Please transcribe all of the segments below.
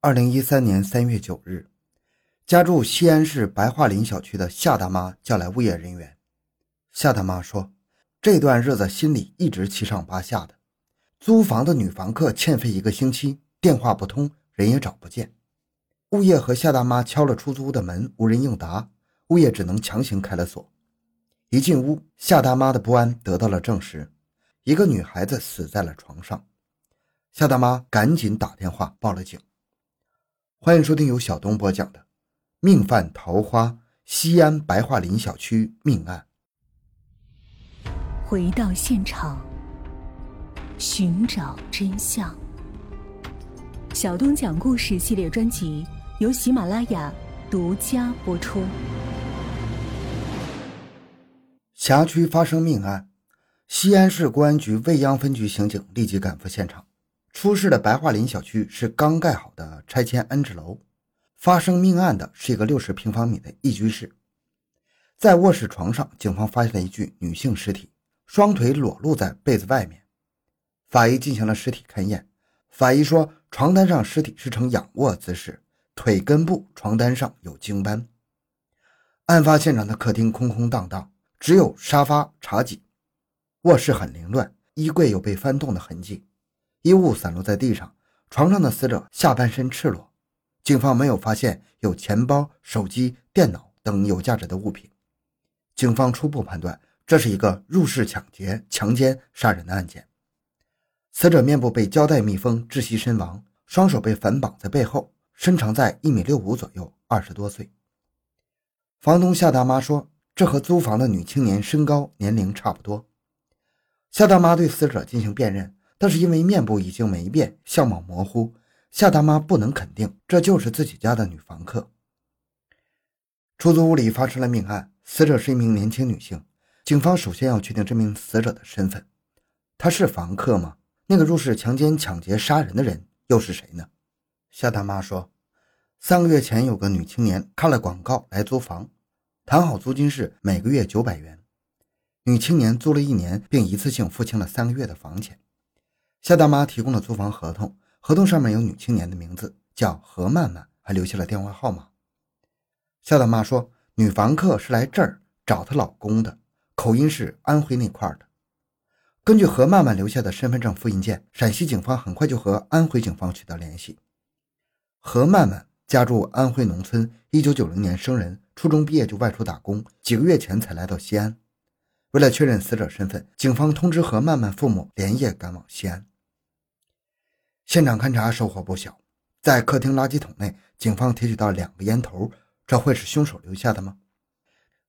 二零一三年三月九日，家住西安市白桦林小区的夏大妈叫来物业人员。夏大妈说：“这段日子心里一直七上八下的，租房的女房客欠费一个星期，电话不通，人也找不见。物业和夏大妈敲了出租屋的门，无人应答，物业只能强行开了锁。一进屋，夏大妈的不安得到了证实，一个女孩子死在了床上。夏大妈赶紧打电话报了警。”欢迎收听由小东播讲的《命犯桃花西安白桦林小区命案》。回到现场，寻找真相。小东讲故事系列专辑由喜马拉雅独家播出。辖区发生命案，西安市公安局未央分局刑警立即赶赴现场。出事的白桦林小区是刚盖好的拆迁 N 置楼，发生命案的是一个六十平方米的一居室。在卧室床上，警方发现了一具女性尸体，双腿裸露在被子外面。法医进行了尸体勘验，法医说床单上尸体是呈仰卧姿势，腿根部床单上有精斑。案发现场的客厅空空荡荡，只有沙发、茶几，卧室很凌乱，衣柜有被翻动的痕迹。衣物散落在地上，床上的死者下半身赤裸。警方没有发现有钱包、手机、电脑等有价值的物品。警方初步判断，这是一个入室抢劫、强奸、杀人的案件。死者面部被胶带密封，窒息身亡，双手被反绑在背后，身长在一米六五左右，二十多岁。房东夏大妈说：“这和租房的女青年身高、年龄差不多。”夏大妈对死者进行辨认。但是因为面部已经没变，相貌模糊，夏大妈不能肯定这就是自己家的女房客。出租屋里发生了命案，死者是一名年轻女性。警方首先要确定这名死者的身份，她是房客吗？那个入室强奸、抢劫、杀人的人又是谁呢？夏大妈说，三个月前有个女青年看了广告来租房，谈好租金是每个月九百元，女青年租了一年，并一次性付清了三个月的房钱。夏大妈提供了租房合同，合同上面有女青年的名字，叫何曼曼，还留下了电话号码。夏大妈说，女房客是来这儿找她老公的，口音是安徽那块的。根据何曼曼留下的身份证复印件，陕西警方很快就和安徽警方取得联系。何曼曼家住安徽农村，一九九零年生人，初中毕业就外出打工，几个月前才来到西安。为了确认死者身份，警方通知何曼曼父母连夜赶往西安。现场勘查收获不小，在客厅垃圾桶内，警方提取到两个烟头，这会是凶手留下的吗？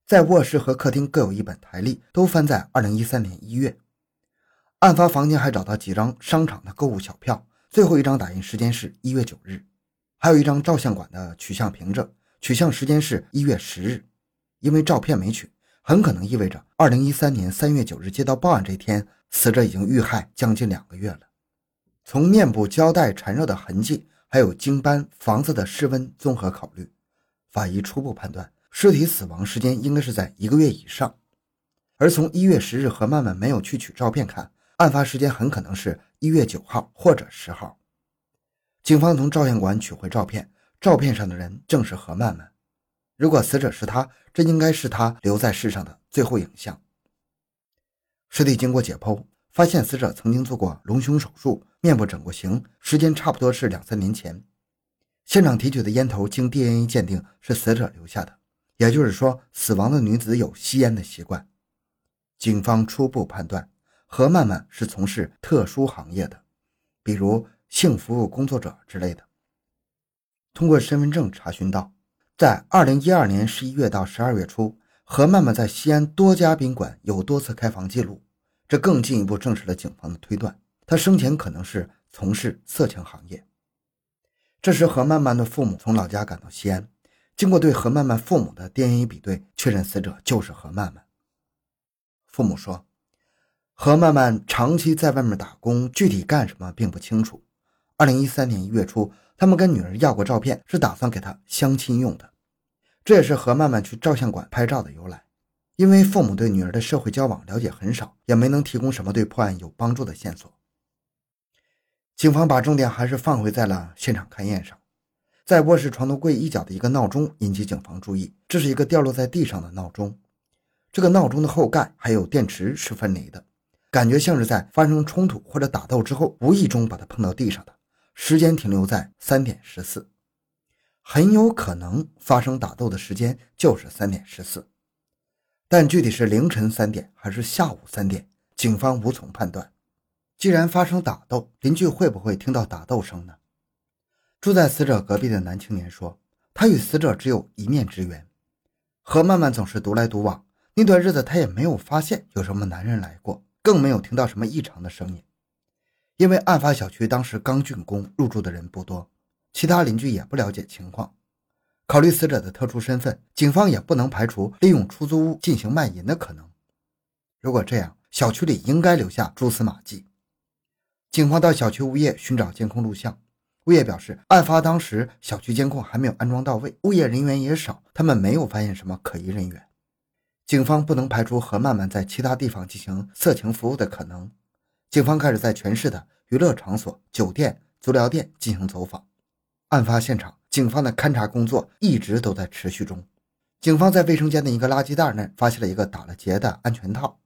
在卧室和客厅各有一本台历，都翻在二零一三年一月。案发房间还找到几张商场的购物小票，最后一张打印时间是一月九日，还有一张照相馆的取像凭证，取像时间是一月十日。因为照片没取。很可能意味着，二零一三年三月九日接到报案这天，死者已经遇害将近两个月了。从面部胶带缠绕的痕迹，还有精斑、房子的室温综合考虑，法医初步判断，尸体死亡时间应该是在一个月以上。而从一月十日何曼曼没有去取照片看，案发时间很可能是一月九号或者十号。警方从照相馆取回照片，照片上的人正是何曼曼。如果死者是他，这应该是他留在世上的最后影像。尸体经过解剖，发现死者曾经做过隆胸手术，面部整过形，时间差不多是两三年前。现场提取的烟头经 DNA 鉴定是死者留下的，也就是说，死亡的女子有吸烟的习惯。警方初步判断，何曼曼是从事特殊行业的，比如性服务工作者之类的。通过身份证查询到。在二零一二年十一月到十二月初，何曼曼在西安多家宾馆有多次开房记录，这更进一步证实了警方的推断，他生前可能是从事色情行业。这时，何曼曼的父母从老家赶到西安，经过对何曼曼父母的 DNA 比对，确认死者就是何曼曼。父母说，何曼曼长期在外面打工，具体干什么并不清楚。二零一三年一月初，他们跟女儿要过照片，是打算给她相亲用的。这也是何曼曼去照相馆拍照的由来，因为父母对女儿的社会交往了解很少，也没能提供什么对破案有帮助的线索。警方把重点还是放回在了现场勘验上，在卧室床头柜一角的一个闹钟引起警方注意，这是一个掉落在地上的闹钟。这个闹钟的后盖还有电池是分离的，感觉像是在发生冲突或者打斗之后无意中把它碰到地上的。时间停留在三点十四，很有可能发生打斗的时间就是三点十四，但具体是凌晨三点还是下午三点，警方无从判断。既然发生打斗，邻居会不会听到打斗声呢？住在死者隔壁的男青年说：“他与死者只有一面之缘，何曼曼总是独来独往。那段日子，他也没有发现有什么男人来过，更没有听到什么异常的声音。因为案发小区当时刚竣工，入住的人不多，其他邻居也不了解情况。考虑死者的特殊身份，警方也不能排除利用出租屋进行卖淫的可能。如果这样，小区里应该留下蛛丝马迹。警方到小区物业寻找监控录像。”物业表示，案发当时小区监控还没有安装到位，物业人员也少，他们没有发现什么可疑人员。警方不能排除何曼曼在其他地方进行色情服务的可能。警方开始在全市的娱乐场所、酒店、足疗店进行走访。案发现场，警方的勘查工作一直都在持续中。警方在卫生间的一个垃圾袋内发现了一个打了结的安全套，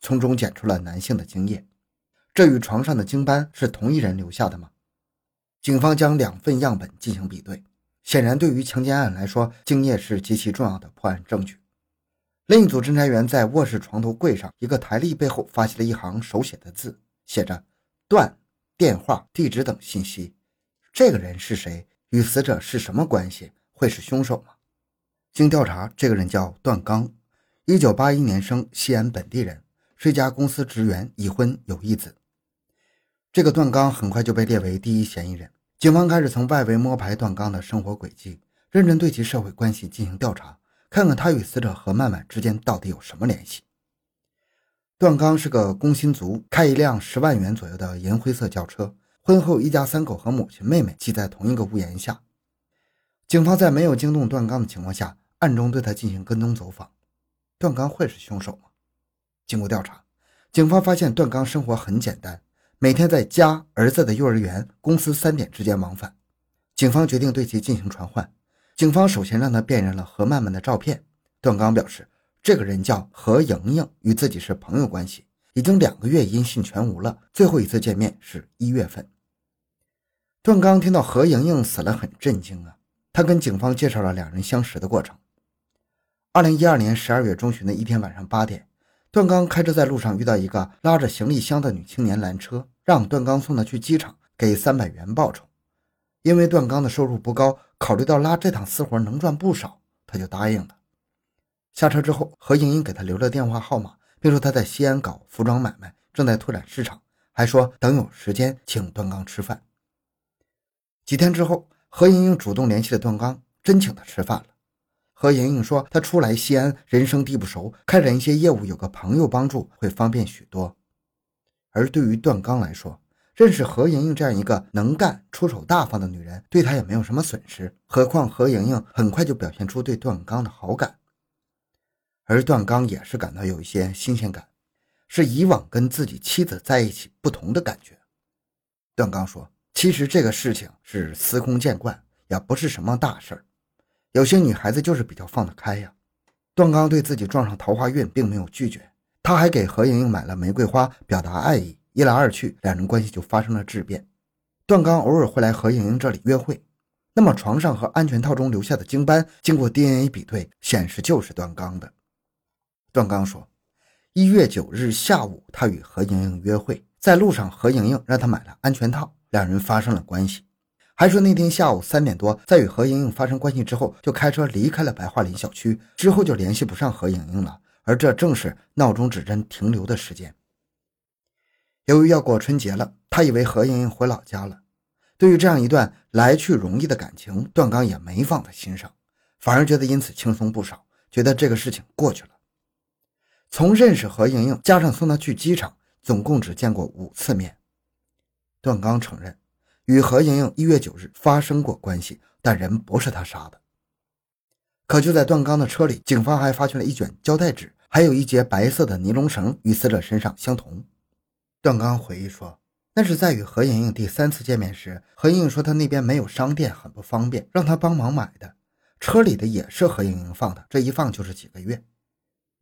从中检出了男性的精液。这与床上的精斑是同一人留下的吗？警方将两份样本进行比对，显然，对于强奸案来说，精液是极其重要的破案证据。另一组侦查员在卧室床头柜上一个台历背后发现了一行手写的字，写着“段电话、地址等信息”。这个人是谁？与死者是什么关系？会是凶手吗？经调查，这个人叫段刚，一九八一年生，西安本地人，是一家公司职员，已婚，有一子。这个段刚很快就被列为第一嫌疑人。警方开始从外围摸排段刚的生活轨迹，认真对其社会关系进行调查，看看他与死者何曼曼之间到底有什么联系。段刚是个工薪族，开一辆十万元左右的银灰色轿车。婚后，一家三口和母亲、妹妹挤在同一个屋檐下。警方在没有惊动段刚的情况下，暗中对他进行跟踪走访。段刚会是凶手吗？经过调查，警方发现段刚生活很简单。每天在家、儿子的幼儿园、公司三点之间往返，警方决定对其进行传唤。警方首先让他辨认了何曼曼的照片。段刚表示，这个人叫何莹莹，与自己是朋友关系，已经两个月音信全无了。最后一次见面是一月份。段刚听到何莹莹死了，很震惊啊！他跟警方介绍了两人相识的过程。二零一二年十二月中旬的一天晚上八点。段刚开车在路上遇到一个拉着行李箱的女青年拦车，让段刚送她去机场，给三百元报酬。因为段刚的收入不高，考虑到拉这趟私活能赚不少，他就答应了。下车之后，何莹莹给他留了电话号码，并说他在西安搞服装买卖，正在拓展市场，还说等有时间请段刚吃饭。几天之后，何莹莹主动联系了段刚，真请他吃饭了。何莹莹说：“她初来西安，人生地不熟，开展一些业务有个朋友帮助会方便许多。”而对于段刚来说，认识何莹莹这样一个能干、出手大方的女人，对他也没有什么损失。何况何莹莹很快就表现出对段刚的好感，而段刚也是感到有一些新鲜感，是以往跟自己妻子在一起不同的感觉。段刚说：“其实这个事情是司空见惯，也不是什么大事儿。”有些女孩子就是比较放得开呀。段刚对自己撞上桃花运并没有拒绝，他还给何莹莹买了玫瑰花表达爱意。一来二去，两人关系就发生了质变。段刚偶尔会来何莹莹这里约会，那么床上和安全套中留下的精斑，经过 DNA 比对显示就是段刚的。段刚说，一月九日下午，他与何莹莹约会，在路上何莹莹让他买了安全套，两人发生了关系。还说那天下午三点多，在与何莹莹发生关系之后，就开车离开了白桦林小区，之后就联系不上何莹莹了。而这正是闹钟指针停留的时间。由于要过春节了，他以为何莹莹回老家了。对于这样一段来去容易的感情，段刚也没放在心上，反而觉得因此轻松不少，觉得这个事情过去了。从认识何莹莹加上送她去机场，总共只见过五次面。段刚承认。与何莹莹一月九日发生过关系，但人不是他杀的。可就在段刚的车里，警方还发现了一卷胶带纸，还有一节白色的尼龙绳，与死者身上相同。段刚回忆说：“那是在与何莹莹第三次见面时，何莹莹说她那边没有商店，很不方便，让她帮忙买的。车里的也是何莹莹放的，这一放就是几个月。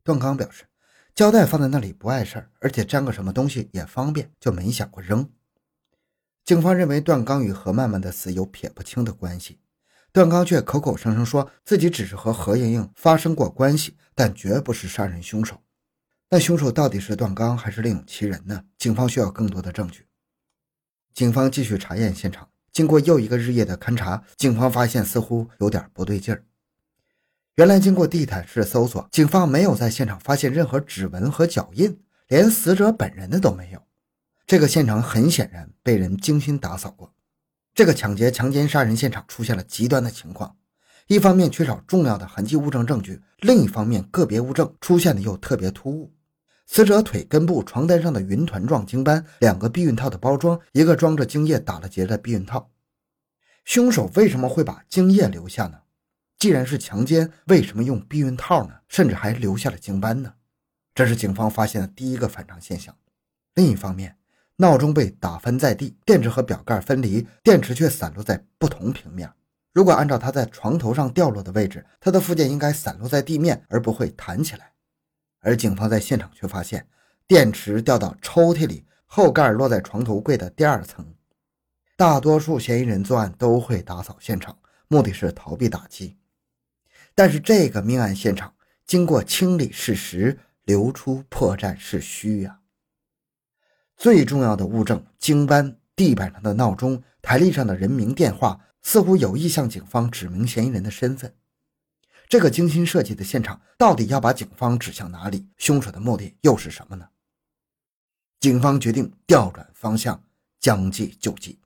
段刚表示，胶带放在那里不碍事儿，而且粘个什么东西也方便，就没想过扔。警方认为段刚与何曼曼的死有撇不清的关系，段刚却口口声声说自己只是和何莹莹发生过关系，但绝不是杀人凶手。那凶手到底是段刚还是另有其人呢？警方需要更多的证据。警方继续查验现场。经过又一个日夜的勘查，警方发现似乎有点不对劲儿。原来，经过地毯式搜索，警方没有在现场发现任何指纹和脚印，连死者本人的都没有。这个现场很显然被人精心打扫过。这个抢劫、强奸、杀人现场出现了极端的情况：一方面缺少重要的痕迹物证证据，另一方面个别物证出现的又特别突兀。死者腿根部床单上的云团状精斑，两个避孕套的包装，一个装着精液打了结的避孕套。凶手为什么会把精液留下呢？既然是强奸，为什么用避孕套呢？甚至还留下了精斑呢？这是警方发现的第一个反常现象。另一方面，闹钟被打翻在地，电池和表盖分离，电池却散落在不同平面。如果按照它在床头上掉落的位置，它的附件应该散落在地面，而不会弹起来。而警方在现场却发现，电池掉到抽屉里，后盖落在床头柜的第二层。大多数嫌疑人作案都会打扫现场，目的是逃避打击。但是这个命案现场经过清理事实，流出破绽是虚呀。最重要的物证——经斑、地板上的闹钟、台历上的人名电话，似乎有意向警方指明嫌疑人的身份。这个精心设计的现场到底要把警方指向哪里？凶手的目的又是什么呢？警方决定调转方向，将计就计。